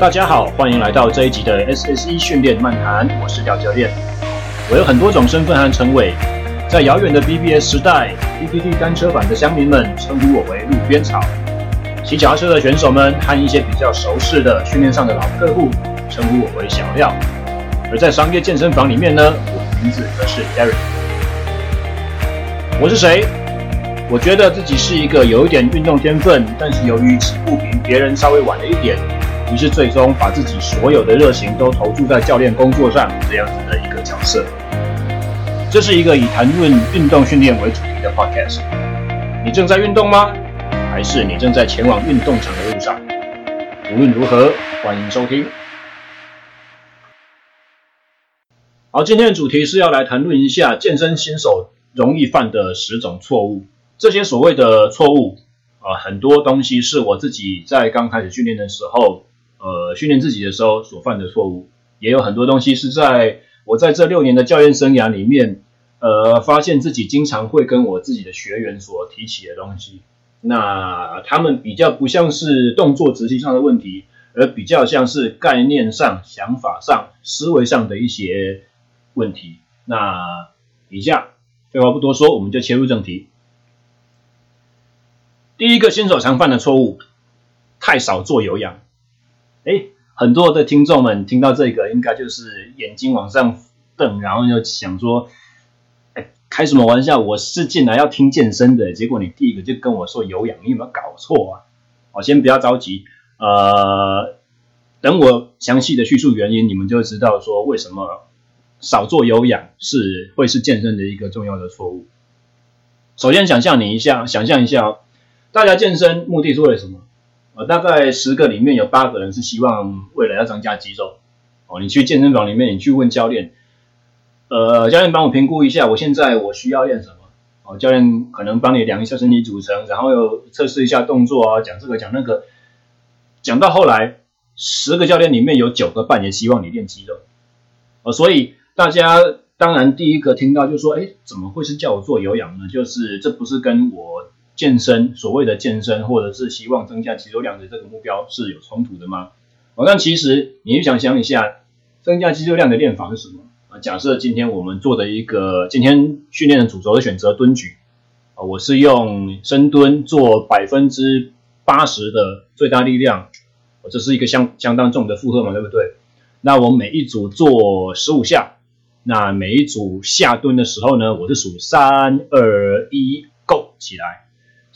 大家好，欢迎来到这一集的 SSE 训练漫谈，我是廖教练。我有很多种身份和称谓，在遥远的 BBS 时代，PTT 单车版的乡民们称呼我为路边草；骑脚踏车的选手们和一些比较熟识的训练上的老客户称呼我为小廖；而在商业健身房里面呢，我的名字则是 Eric。我是谁？我觉得自己是一个有一点运动天分，但是由于起步比别人稍微晚了一点。于是最终把自己所有的热情都投注在教练工作上，这样子的一个角色。这是一个以谈论运动训练为主题的 podcast。你正在运动吗？还是你正在前往运动场的路上？无论如何，欢迎收听。好，今天的主题是要来谈论一下健身新手容易犯的十种错误。这些所谓的错误啊，很多东西是我自己在刚开始训练的时候。呃，训练自己的时候所犯的错误，也有很多东西是在我在这六年的教练生涯里面，呃，发现自己经常会跟我自己的学员所提起的东西。那他们比较不像是动作执行上的问题，而比较像是概念上、想法上、思维上的一些问题。那以下废话不多说，我们就切入正题。第一个新手常犯的错误，太少做有氧。很多的听众们听到这个，应该就是眼睛往上瞪，然后就想说：“哎，开什么玩笑？我是进来要听健身的，结果你第一个就跟我说有氧，你有没有搞错啊？”好，先不要着急，呃，等我详细的叙述原因，你们就知道说为什么少做有氧是会是健身的一个重要的错误。首先，想象你一下，想象一下，大家健身目的是为了什么？呃，大概十个里面有八个人是希望未来要增加肌肉。哦，你去健身房里面，你去问教练，呃，教练帮我评估一下，我现在我需要练什么？哦，教练可能帮你量一下身体组成，然后又测试一下动作啊，讲这个讲那个，讲到后来，十个教练里面有九个半也希望你练肌肉。哦，所以大家当然第一个听到就说，哎，怎么会是叫我做有氧呢？就是这不是跟我。健身，所谓的健身，或者是希望增加肌肉量的这个目标是有冲突的吗？哦，但其实你就想想一下，增加肌肉量的练法是什么啊？假设今天我们做的一个今天训练的主轴的选择蹲举啊，我是用深蹲做百分之八十的最大力量，这是一个相相当重的负荷嘛，对不对？那我每一组做十五下，那每一组下蹲的时候呢，我是数三二一，Go 起来。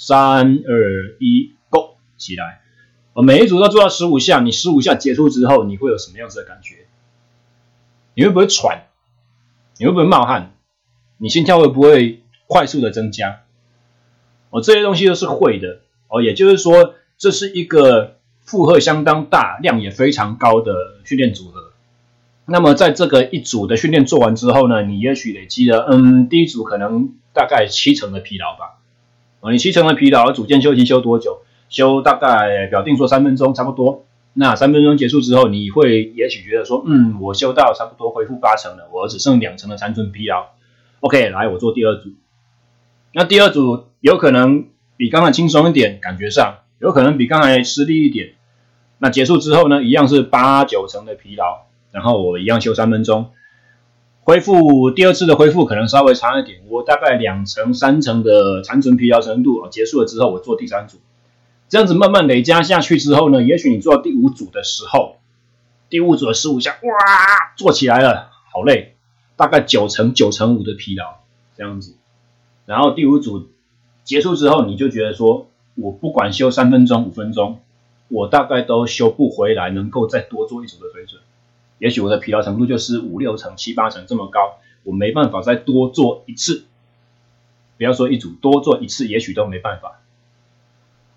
三二一，Go 起来！我每一组都做到十五下。你十五下结束之后，你会有什么样子的感觉？你会不会喘？你会不会冒汗？你心跳会不会快速的增加？哦，这些东西都是会的。哦，也就是说，这是一个负荷相当大、量也非常高的训练组合。那么，在这个一组的训练做完之后呢，你也许累积了，嗯，第一组可能大概七成的疲劳吧。你七成的疲劳，组间休息休多久？休大概表定说三分钟，差不多。那三分钟结束之后，你会也许觉得说，嗯，我休到差不多恢复八成了，我只剩两成的残存疲劳。OK，来，我做第二组。那第二组有可能比刚才轻松一点，感觉上有可能比刚才吃力一点。那结束之后呢，一样是八九成的疲劳，然后我一样休三分钟。恢复第二次的恢复可能稍微长一点，我大概两成三成的残存疲劳程度啊结束了之后，我做第三组，这样子慢慢累加下去之后呢，也许你做到第五组的时候，第五组的十五下，哇，做起来了，好累，大概九成九成五的疲劳这样子，然后第五组结束之后，你就觉得说，我不管休三分钟五分钟，我大概都修不回来，能够再多做一组的水准。也许我的疲劳程度就是五六成、七八成这么高，我没办法再多做一次。不要说一组，多做一次也许都没办法。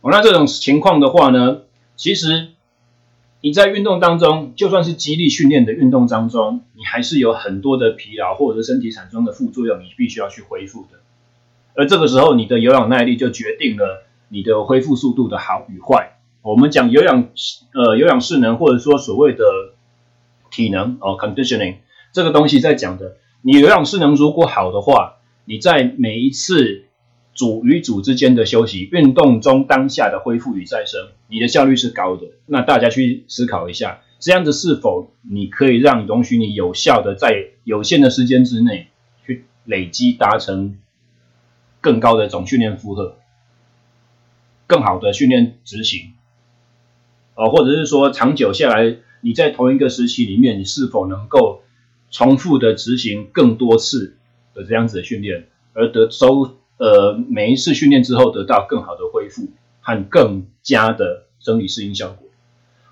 哦，那这种情况的话呢，其实你在运动当中，就算是肌力训练的运动当中，你还是有很多的疲劳或者是身体产生的副作用，你必须要去恢复的。而这个时候，你的有氧耐力就决定了你的恢复速度的好与坏。我们讲有氧，呃，有氧势能，或者说所谓的。体能哦，conditioning 这个东西在讲的，你有氧势能如果好的话，你在每一次组与组之间的休息，运动中当下的恢复与再生，你的效率是高的。那大家去思考一下，这样子是否你可以让容许你有效的在有限的时间之内去累积达成更高的总训练负荷，更好的训练执行，哦，或者是说长久下来，你在同一个时期里面，你是否能够重复的执行更多次的这样子的训练，而得收。呃，每一次训练之后得到更好的恢复和更加的生理适应效果，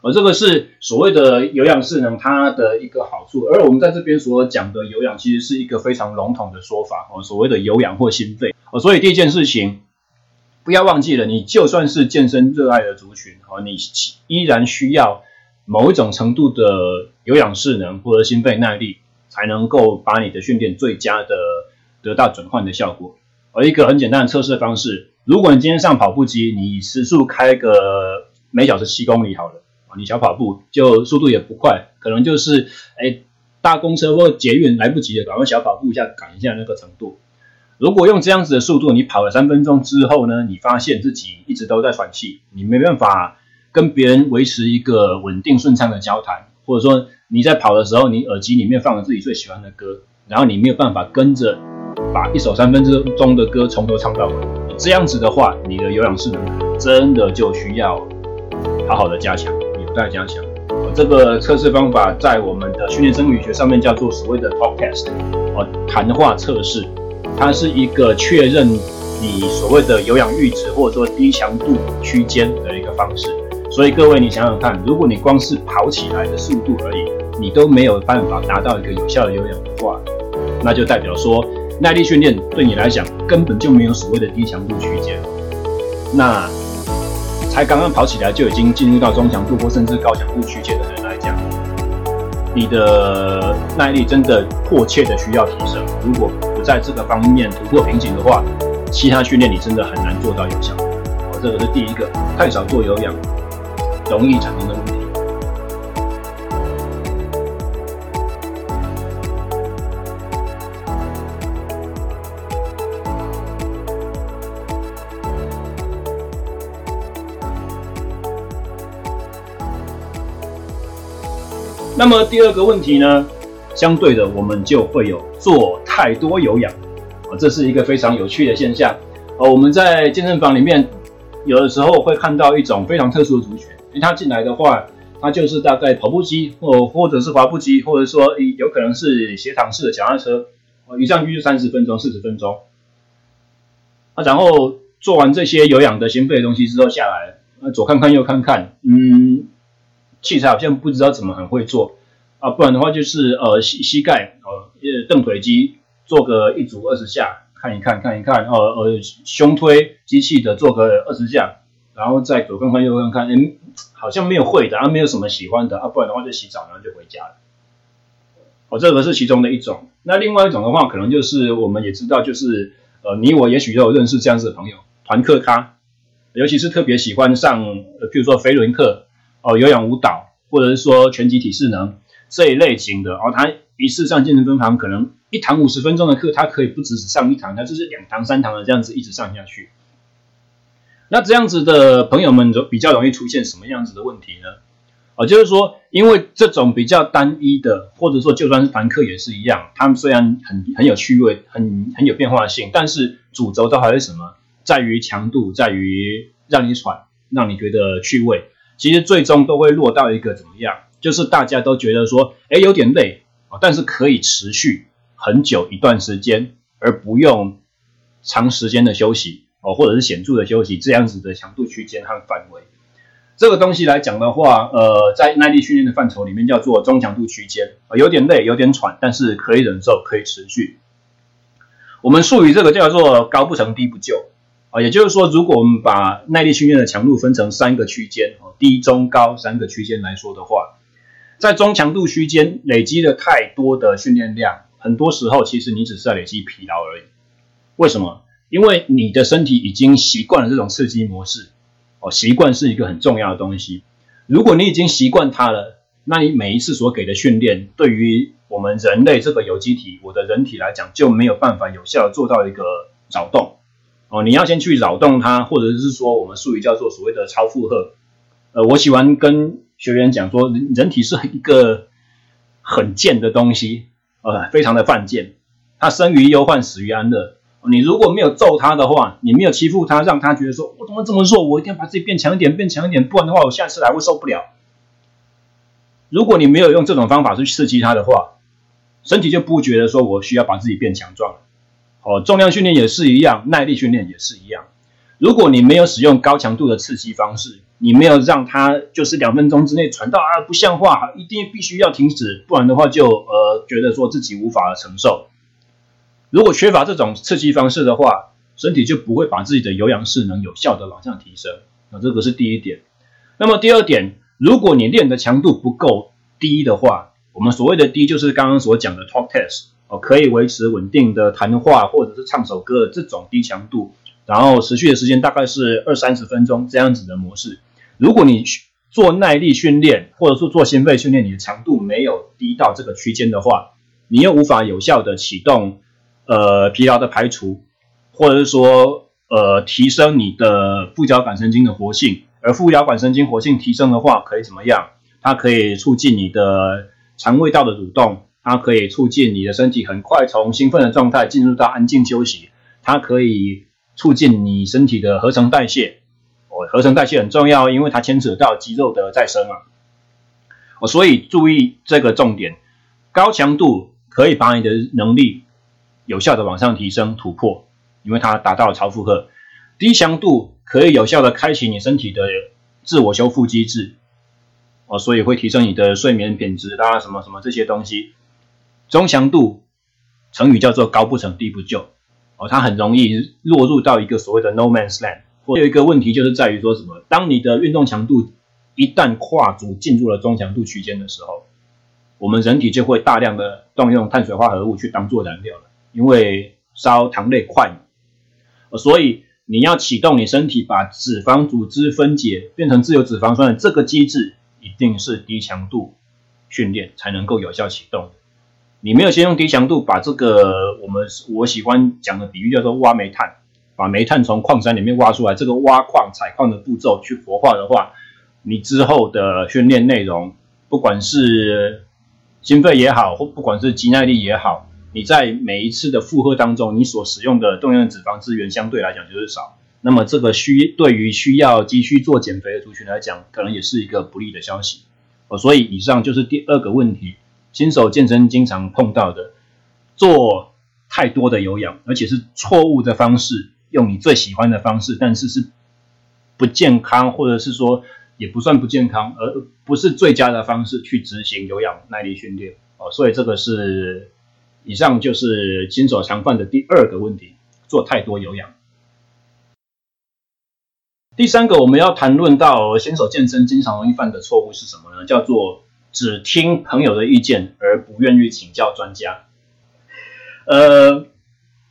而这个是所谓的有氧适能它的一个好处。而我们在这边所讲的有氧，其实是一个非常笼统的说法哦，所谓的有氧或心肺哦。所以第一件事情，不要忘记了，你就算是健身热爱的族群哦，你依然需要某一种程度的有氧势能或者心肺耐力，才能够把你的训练最佳的得到转换的效果。而一个很简单的测试方式，如果你今天上跑步机，你时速开个每小时七公里好了，你小跑步就速度也不快，可能就是哎大公车或捷运来不及了，赶快小跑步一下赶一下那个程度。如果用这样子的速度，你跑了三分钟之后呢，你发现自己一直都在喘气，你没办法跟别人维持一个稳定顺畅的交谈，或者说你在跑的时候，你耳机里面放了自己最喜欢的歌，然后你没有办法跟着。把一首三分钟的歌从头唱到尾，这样子的话，你的有氧势能真的就需要好好的加强，有待加强。这个测试方法在我们的训练生理学上面叫做所谓的 talk test，哦，谈话测试，它是一个确认你所谓的有氧阈值或者说低强度区间的一个方式。所以各位，你想想看，如果你光是跑起来的速度而已，你都没有办法达到一个有效的有氧的话，那就代表说。耐力训练对你来讲根本就没有所谓的低强度区间，那才刚刚跑起来就已经进入到中强度或甚至高强度区间的人来讲，你的耐力真的迫切的需要提升。如果不在这个方面突破瓶颈的话，其他训练你真的很难做到有效。哦，这个是第一个，太少做有氧容易产生的问题。那么第二个问题呢，相对的，我们就会有做太多有氧，啊，这是一个非常有趣的现象。呃，我们在健身房里面，有的时候会看到一种非常特殊的族群，他进来的话，他就是大概跑步机或或者是滑步机，或者说有可能是斜躺式的脚踏车，一上去就三十分钟、四十分钟，啊，然后做完这些有氧的心肺的东西之后下来，啊，左看看右看看，嗯。器材好像不知道怎么很会做啊，不然的话就是呃膝膝盖呃蹬腿机做个一组二十下看一看看一看，呃呃胸推机器的做个二十下，然后再左看看右看看，哎，好像没有会的啊，没有什么喜欢的啊，不然的话就洗澡然后就回家了。哦，这个是其中的一种。那另外一种的话，可能就是我们也知道，就是呃你我也许都有认识这样子的朋友，团课咖，尤其是特别喜欢上，呃，譬如说飞轮课。哦，有氧舞蹈，或者是说拳击体适能这一类型的，哦，他一次上健身分堂，可能一堂五十分钟的课，他可以不只是上一堂，他就是两堂、三堂的这样子一直上下去。那这样子的朋友们就比较容易出现什么样子的问题呢？啊，就是说，因为这种比较单一的，或者说就算是团课也是一样，他们虽然很很有趣味，很很有变化性，但是主轴都还是什么？在于强度，在于让你喘，让你觉得趣味。其实最终都会落到一个怎么样？就是大家都觉得说，哎，有点累啊，但是可以持续很久一段时间，而不用长时间的休息哦，或者是显著的休息这样子的强度区间和范围。这个东西来讲的话，呃，在耐力训练的范畴里面叫做中强度区间啊，有点累，有点喘，但是可以忍受，可以持续。我们术语这个叫做高不成低不就。啊，也就是说，如果我们把耐力训练的强度分成三个区间，哦，低、中、高三个区间来说的话，在中强度区间累积了太多的训练量，很多时候其实你只是在累积疲劳而已。为什么？因为你的身体已经习惯了这种刺激模式，哦，习惯是一个很重要的东西。如果你已经习惯它了，那你每一次所给的训练，对于我们人类这个有机体，我的人体来讲，就没有办法有效做到一个扰动。哦，你要先去扰动它，或者是说我们术语叫做所谓的超负荷。呃，我喜欢跟学员讲说，人体是一个很贱的东西，呃，非常的犯贱，它生于忧患，死于安乐。你如果没有揍他的话，你没有欺负他，让他觉得说，我怎么这么弱，我一定要把自己变强一点，变强一点，不然的话，我下次来会受不了。如果你没有用这种方法去刺激他的话，身体就不觉得说我需要把自己变强壮。哦，重量训练也是一样，耐力训练也是一样。如果你没有使用高强度的刺激方式，你没有让他就是两分钟之内传到啊不像话，一定必须要停止，不然的话就呃觉得说自己无法承受。如果缺乏这种刺激方式的话，身体就不会把自己的有氧势能有效的往上提升。那这个是第一点。那么第二点，如果你练的强度不够低的话，我们所谓的低就是刚刚所讲的 talk test 哦，可以维持稳定的谈话或者是唱首歌的这种低强度，然后持续的时间大概是二三十分钟这样子的模式。如果你做耐力训练或者说做心肺训练，你的强度没有低到这个区间的话，你又无法有效的启动。呃，疲劳的排除，或者是说，呃，提升你的副交感神经的活性，而副交感神经活性提升的话，可以怎么样？它可以促进你的肠胃道的蠕动，它可以促进你的身体很快从兴奋的状态进入到安静休息，它可以促进你身体的合成代谢。哦，合成代谢很重要，因为它牵扯到肌肉的再生啊。哦，所以注意这个重点，高强度可以把你的能力。有效的往上提升突破，因为它达到了超负荷。低强度可以有效的开启你身体的自我修复机制，哦，所以会提升你的睡眠品质啦，什么什么这些东西。中强度，成语叫做高不成低不就，哦，它很容易落入到一个所谓的 no man's land。或有一个问题就是在于说什么，当你的运动强度一旦跨足进入了中强度区间的时候，我们人体就会大量的动用碳水化合物去当做燃料了。因为烧糖类快，所以你要启动你身体把脂肪组织分解变成自由脂肪酸的这个机制，一定是低强度训练才能够有效启动。你没有先用低强度把这个我们我喜欢讲的比喻叫做挖煤炭，把煤炭从矿山里面挖出来，这个挖矿采矿的步骤去活化的话，你之后的训练内容，不管是心肺也好，或不管是肌耐力也好。你在每一次的负荷当中，你所使用的动用的脂肪资源相对来讲就是少，那么这个需对于需要急需做减肥的族群来讲，可能也是一个不利的消息。哦，所以以上就是第二个问题，新手健身经常碰到的，做太多的有氧，而且是错误的方式，用你最喜欢的方式，但是是不健康，或者是说也不算不健康，而不是最佳的方式去执行有氧耐力训练。哦，所以这个是。以上就是新手常犯的第二个问题，做太多有氧。第三个我们要谈论到新手健身经常容易犯的错误是什么呢？叫做只听朋友的意见而不愿意请教专家。呃，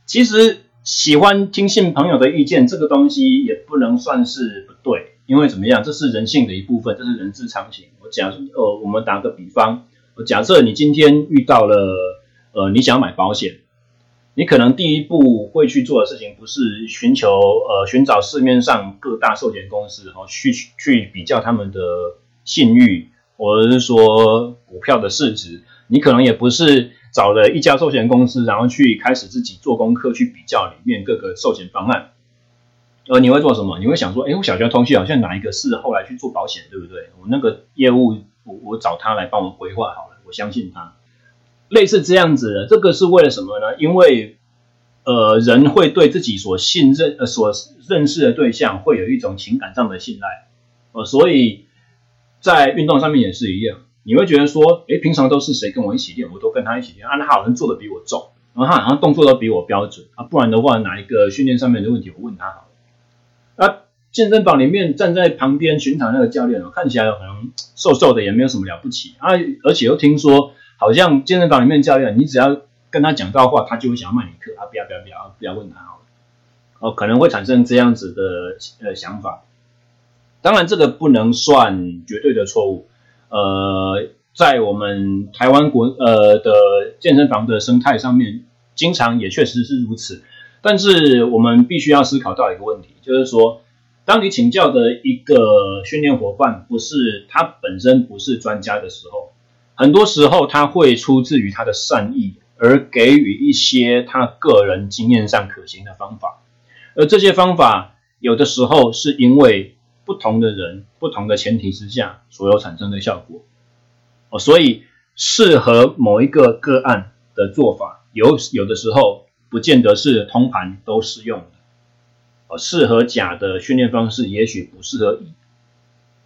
其实喜欢听信朋友的意见这个东西也不能算是不对，因为怎么样，这是人性的一部分，这是人之常情。我假，呃，我们打个比方，我假设你今天遇到了。呃，你想买保险，你可能第一步会去做的事情不是寻求呃寻找市面上各大寿险公司，然后去去比较他们的信誉，或者是说股票的市值，你可能也不是找了一家寿险公司，然后去开始自己做功课去比较里面各个寿险方案。呃，你会做什么？你会想说，哎，我小学同学好像哪一个是后来去做保险，对不对？我那个业务，我我找他来帮我规划好了，我相信他。类似这样子的，这个是为了什么呢？因为，呃，人会对自己所信任、呃所认识的对象会有一种情感上的信赖，呃，所以在运动上面也是一样，你会觉得说，诶，平常都是谁跟我一起练，我都跟他一起练，啊，他好像做的比我重，然后他好像动作都比我标准，啊，不然的话，哪一个训练上面的问题，我问他好了。啊，健身房里面站在旁边巡场那个教练哦，看起来可能瘦瘦的，也没有什么了不起啊，而且又听说。好像健身房里面教练，你只要跟他讲到话，他就会想要卖你课啊！不要不要不要不要问他好了，哦，可能会产生这样子的呃想法。当然，这个不能算绝对的错误。呃，在我们台湾国呃的健身房的生态上面，经常也确实是如此。但是我们必须要思考到一个问题，就是说，当你请教的一个训练伙伴不是他本身不是专家的时候，很多时候他会出自于他的善意，而给予一些他个人经验上可行的方法，而这些方法有的时候是因为不同的人、不同的前提之下所有产生的效果，哦，所以适合某一个个案的做法，有有的时候不见得是通盘都适用的，哦，适合甲的训练方式也许不适合乙，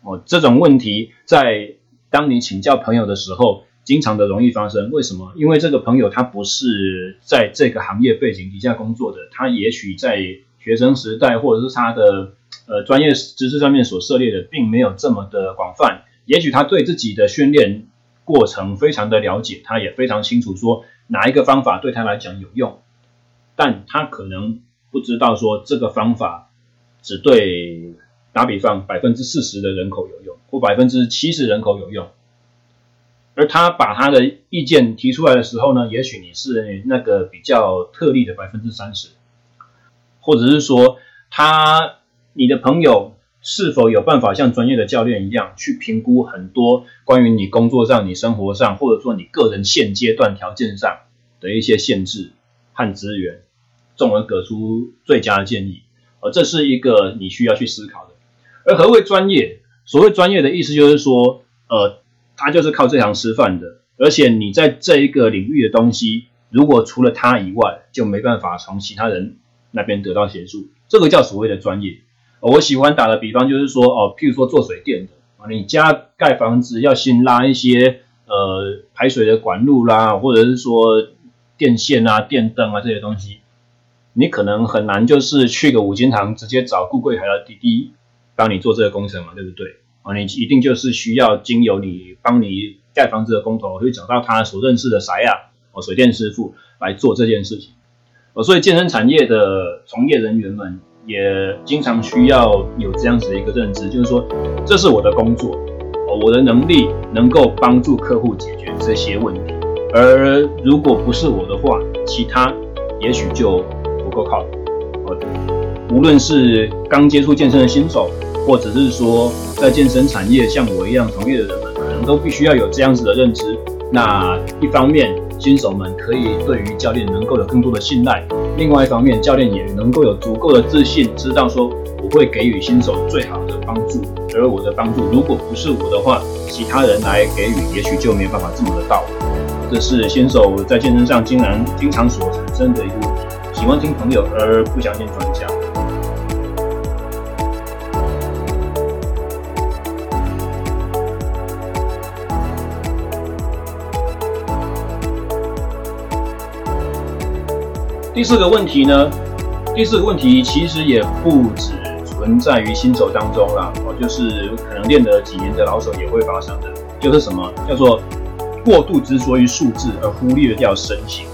哦，这种问题在。当你请教朋友的时候，经常的容易发生。为什么？因为这个朋友他不是在这个行业背景底下工作的，他也许在学生时代或者是他的呃专业知识上面所涉猎的，并没有这么的广泛。也许他对自己的训练过程非常的了解，他也非常清楚说哪一个方法对他来讲有用，但他可能不知道说这个方法只对。打比方，百分之四十的人口有用，或百分之七十人口有用，而他把他的意见提出来的时候呢，也许你是那个比较特例的百分之三十，或者是说他你的朋友是否有办法像专业的教练一样去评估很多关于你工作上、你生活上，或者说你个人现阶段条件上的一些限制和资源，从而给出最佳的建议，而这是一个你需要去思考的。而何谓专业？所谓专业的意思就是说，呃，他就是靠这行吃饭的，而且你在这一个领域的东西，如果除了他以外，就没办法从其他人那边得到协助，这个叫所谓的专业。我喜欢打的比方就是说，哦，譬如说做水电的啊，你家盖房子要先拉一些呃排水的管路啦，或者是说电线啊、电灯啊这些东西，你可能很难就是去个五金行直接找顾柜台的弟弟。帮你做这个工程嘛，对不对？啊，你一定就是需要经由你帮你盖房子的工头，去找到他所认识的谁呀，哦，水电师傅来做这件事情。哦，所以健身产业的从业人员们也经常需要有这样子的一个认知，就是说，这是我的工作，哦，我的能力能够帮助客户解决这些问题，而如果不是我的话，其他也许就不够靠谱。哦，无论是刚接触健身的新手。或者是说，在健身产业像我一样从业的人们，可能都必须要有这样子的认知。那一方面，新手们可以对于教练能够有更多的信赖；另外一方面，教练也能够有足够的自信，知道说我会给予新手最好的帮助。而我的帮助，如果不是我的话，其他人来给予，也许就没办法这么的到。这是新手在健身上经常经常所产生的一个问题：喜欢听朋友而不相信专家。第四个问题呢？第四个问题其实也不只存在于新手当中啦，哦，就是可能练了几年的老手也会发生的，就是什么叫做过度执着于数字而忽略掉身形，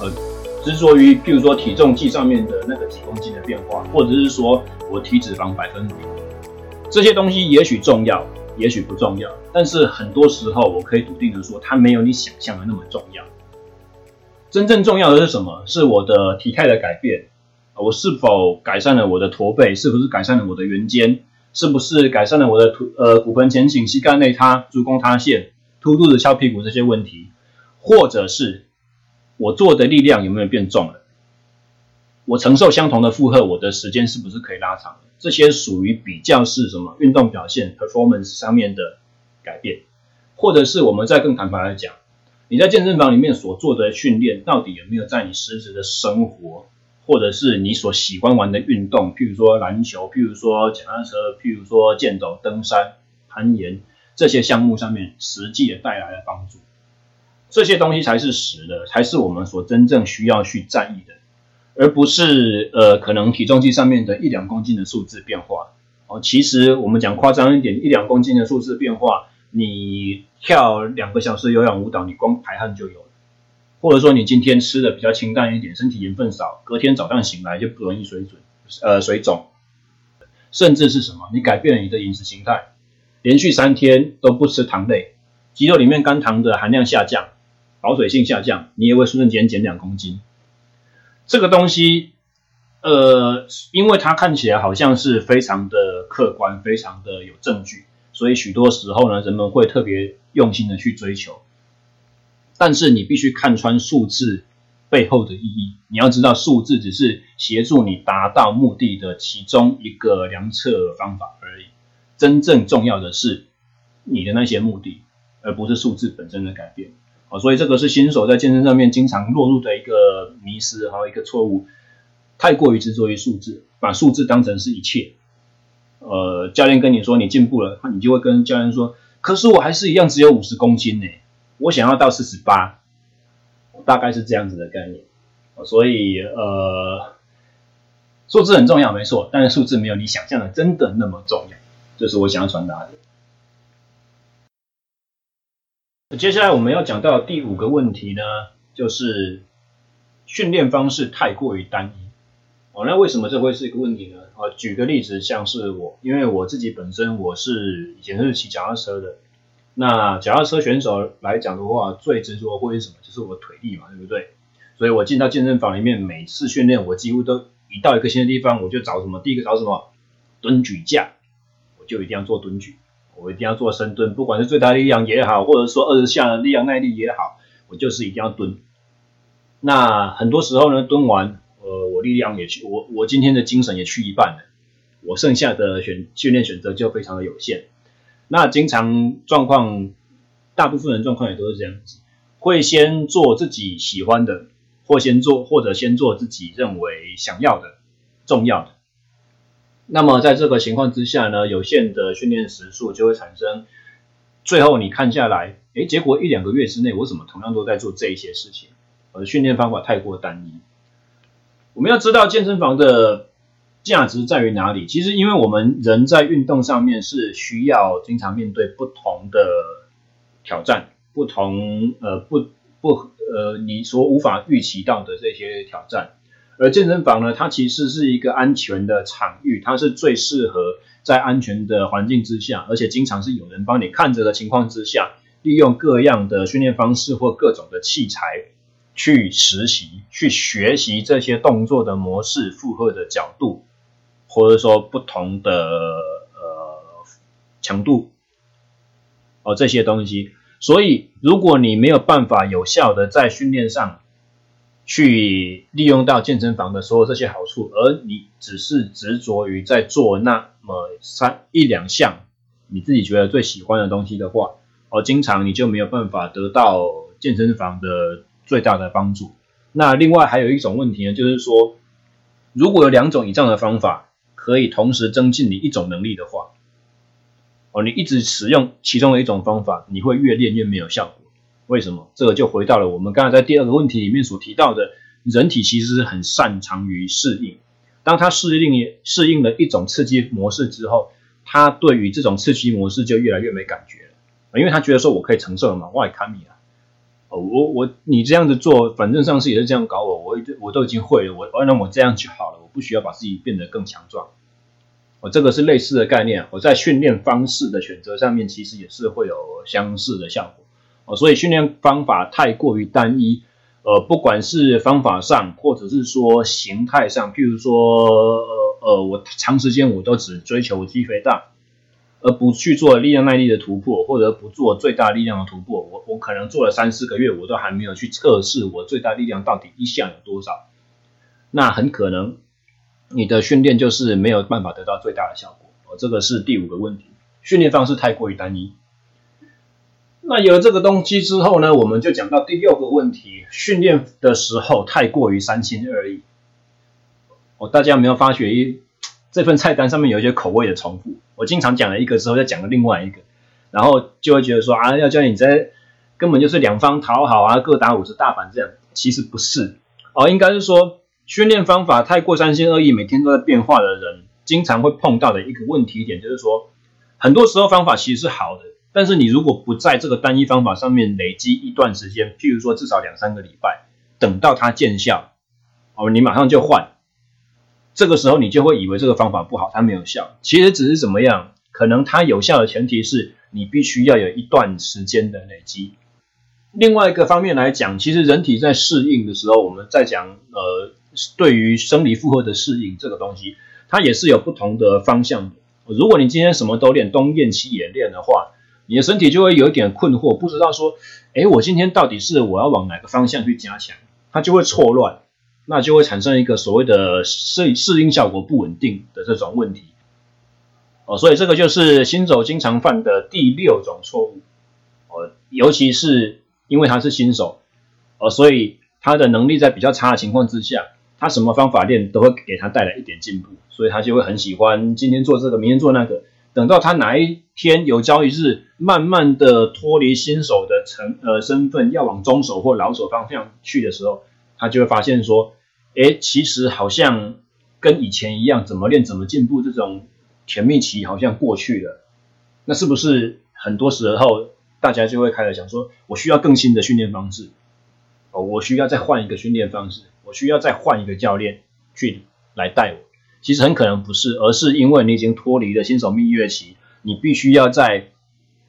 呃，执着于譬如说体重计上面的那个几公斤的变化，或者是说我体脂肪百分比，这些东西也许重要，也许不重要，但是很多时候我可以笃定的说，它没有你想象的那么重要。真正重要的是什么？是我的体态的改变，我是否改善了我的驼背？是不是改善了我的圆肩？是不是改善了我的臀呃骨盆前倾、膝盖内塌、足弓塌陷、凸肚子、翘屁股这些问题？或者是我做的力量有没有变重了？我承受相同的负荷，我的时间是不是可以拉长？这些属于比较是什么运动表现 performance 上面的改变，或者是我们再更坦白来讲。你在健身房里面所做的训练，到底有没有在你实质的生活，或者是你所喜欢玩的运动，譬如说篮球，譬如说脚踏车，譬如说健走、登山、攀岩这些项目上面实际的带来的帮助？这些东西才是实的，才是我们所真正需要去在意的，而不是呃可能体重计上面的一两公斤的数字变化。哦，其实我们讲夸张一点，一两公斤的数字变化。你跳两个小时有氧舞蹈，你光排汗就有了；或者说你今天吃的比较清淡一点，身体盐分少，隔天早上醒来就不容易水肿，呃，水肿。甚至是什么？你改变了你的饮食形态，连续三天都不吃糖类，肌肉里面肝糖的含量下降，保水性下降，你也会瞬间减两公斤。这个东西，呃，因为它看起来好像是非常的客观，非常的有证据，所以许多时候呢，人们会特别用心的去追求。但是你必须看穿数字背后的意义，你要知道数字只是协助你达到目的的其中一个量测方法而已。真正重要的是你的那些目的，而不是数字本身的改变。啊，所以这个是新手在健身上面经常落入的一个迷失，还有一个错误，太过于执着于数字，把数字当成是一切。呃，教练跟你说你进步了，你就会跟教练说，可是我还是一样只有五十公斤呢，我想要到四十八，大概是这样子的概念。所以呃，数字很重要，没错，但是数字没有你想象的真的那么重要，这是我想要传达的。接下来我们要讲到第五个问题呢，就是训练方式太过于单一。哦，那为什么这会是一个问题呢？啊，举个例子，像是我，因为我自己本身我是以前是骑脚踏车的，那脚踏车选手来讲的话，最执着会是什么？就是我腿力嘛，对不对？所以我进到健身房里面，每次训练，我几乎都一到一个新的地方，我就找什么？第一个找什么？蹲举架，我就一定要做蹲举。我一定要做深蹲，不管是最大力量也好，或者说二十下的力量耐力也好，我就是一定要蹲。那很多时候呢，蹲完，力量也去，我我今天的精神也去一半了，我剩下的选训练选择就非常的有限。那经常状况，大部分人状况也都是这样子，会先做自己喜欢的，或先做，或者先做自己认为想要的、重要的。那么在这个情况之下呢，有限的训练时数就会产生，最后你看下来，诶，结果一两个月之内，我怎么同样都在做这一些事情？而训练方法太过单一。我们要知道健身房的价值在于哪里？其实，因为我们人在运动上面是需要经常面对不同的挑战，不同呃不不呃你所无法预期到的这些挑战。而健身房呢，它其实是一个安全的场域，它是最适合在安全的环境之下，而且经常是有人帮你看着的情况之下，利用各样的训练方式或各种的器材去实习、去学习这些动作的模式、负荷的角度，或者说不同的呃强度哦这些东西。所以，如果你没有办法有效的在训练上，去利用到健身房的所有这些好处，而你只是执着于在做那么三一两项你自己觉得最喜欢的东西的话，哦，经常你就没有办法得到健身房的最大的帮助。那另外还有一种问题呢，就是说，如果有两种以上的方法可以同时增进你一种能力的话，哦，你一直使用其中的一种方法，你会越练越没有效果。为什么？这个就回到了我们刚才在第二个问题里面所提到的，人体其实很擅长于适应。当他适应适应了一种刺激模式之后，他对于这种刺激模式就越来越没感觉了，因为他觉得说我可以承受了嘛，我也看你啊，哦，我我你这样子做，反正上次也是这样搞我，我我都已经会了，我那我这样就好了，我不需要把自己变得更强壮。哦，这个是类似的概念，我在训练方式的选择上面，其实也是会有相似的效果。哦，所以训练方法太过于单一，呃，不管是方法上，或者是说形态上，譬如说，呃呃，我长时间我都只追求肌肥大，而不去做力量耐力的突破，或者不做最大力量的突破，我我可能做了三四个月，我都还没有去测试我最大力量到底一项有多少，那很可能你的训练就是没有办法得到最大的效果。哦，这个是第五个问题，训练方式太过于单一。那有了这个东西之后呢，我们就讲到第六个问题：训练的时候太过于三心二意。哦，大家有没有发觉这份菜单上面有一些口味的重复？我经常讲了一个之后，再讲了另外一个，然后就会觉得说啊，要叫你在根本就是两方讨好啊，各打五十大板这样。其实不是哦，应该是说训练方法太过三心二意，每天都在变化的人，经常会碰到的一个问题点，就是说很多时候方法其实是好的。但是你如果不在这个单一方法上面累积一段时间，譬如说至少两三个礼拜，等到它见效，哦，你马上就换，这个时候你就会以为这个方法不好，它没有效。其实只是怎么样？可能它有效的前提是你必须要有一段时间的累积。另外一个方面来讲，其实人体在适应的时候，我们在讲呃对于生理负荷的适应这个东西，它也是有不同的方向的。如果你今天什么都练，东练西也练的话，你的身体就会有一点困惑，不知道说，哎，我今天到底是我要往哪个方向去加强，它就会错乱，那就会产生一个所谓的适适应效果不稳定的这种问题。哦，所以这个就是新手经常犯的第六种错误。哦，尤其是因为他是新手，哦，所以他的能力在比较差的情况之下，他什么方法练都会给他带来一点进步，所以他就会很喜欢今天做这个，明天做那个。等到他哪一天有朝一日，慢慢的脱离新手的成呃身份，要往中手或老手方向去的时候，他就会发现说，诶，其实好像跟以前一样，怎么练怎么进步这种。甜蜜期好像过去了，那是不是很多时候大家就会开始想说，我需要更新的训练方式，哦，我需要再换一个训练方式，我需要再换一个教练去来带我。其实很可能不是，而是因为你已经脱离了新手蜜月期，你必须要在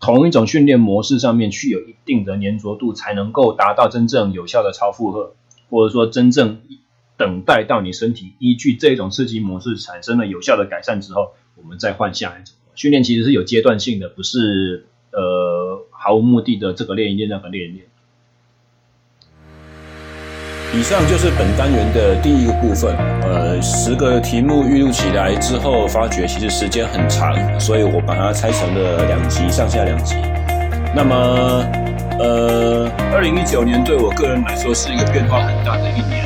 同一种训练模式上面去有一定的粘着度，才能够达到真正有效的超负荷，或者说真正等待到你身体依据这种刺激模式产生了有效的改善之后。我们再换下一种训练，其实是有阶段性的，不是呃毫无目的的这个练一练那个练一练。以上就是本单元的第一个部分。呃，十个题目预录起来之后，发觉其实时间很长，所以我把它拆成了两集，上下两集。那么，呃，二零一九年对我个人来说是一个变化很大的一年，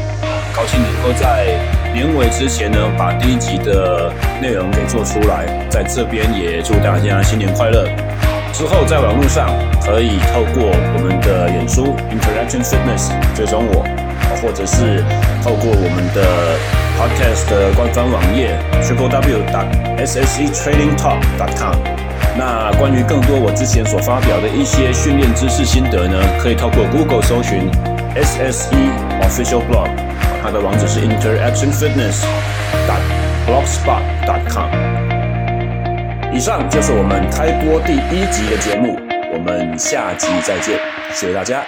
高兴能够在。年尾之前呢，把第一集的内容给做出来，在这边也祝大家新年快乐。之后在网络上可以透过我们的演书 Interaction Fitness 追踪我，或者是透过我们的 Podcast 的官方网页 Triple W 打 SSETrainingTalk.com。那关于更多我之前所发表的一些训练知识心得呢，可以透过 Google 搜寻 SSE Official Blog。它的网址是 interaction fitness 打 blogspot dot com。以上就是我们开播第一集的节目，我们下集再见，谢谢大家。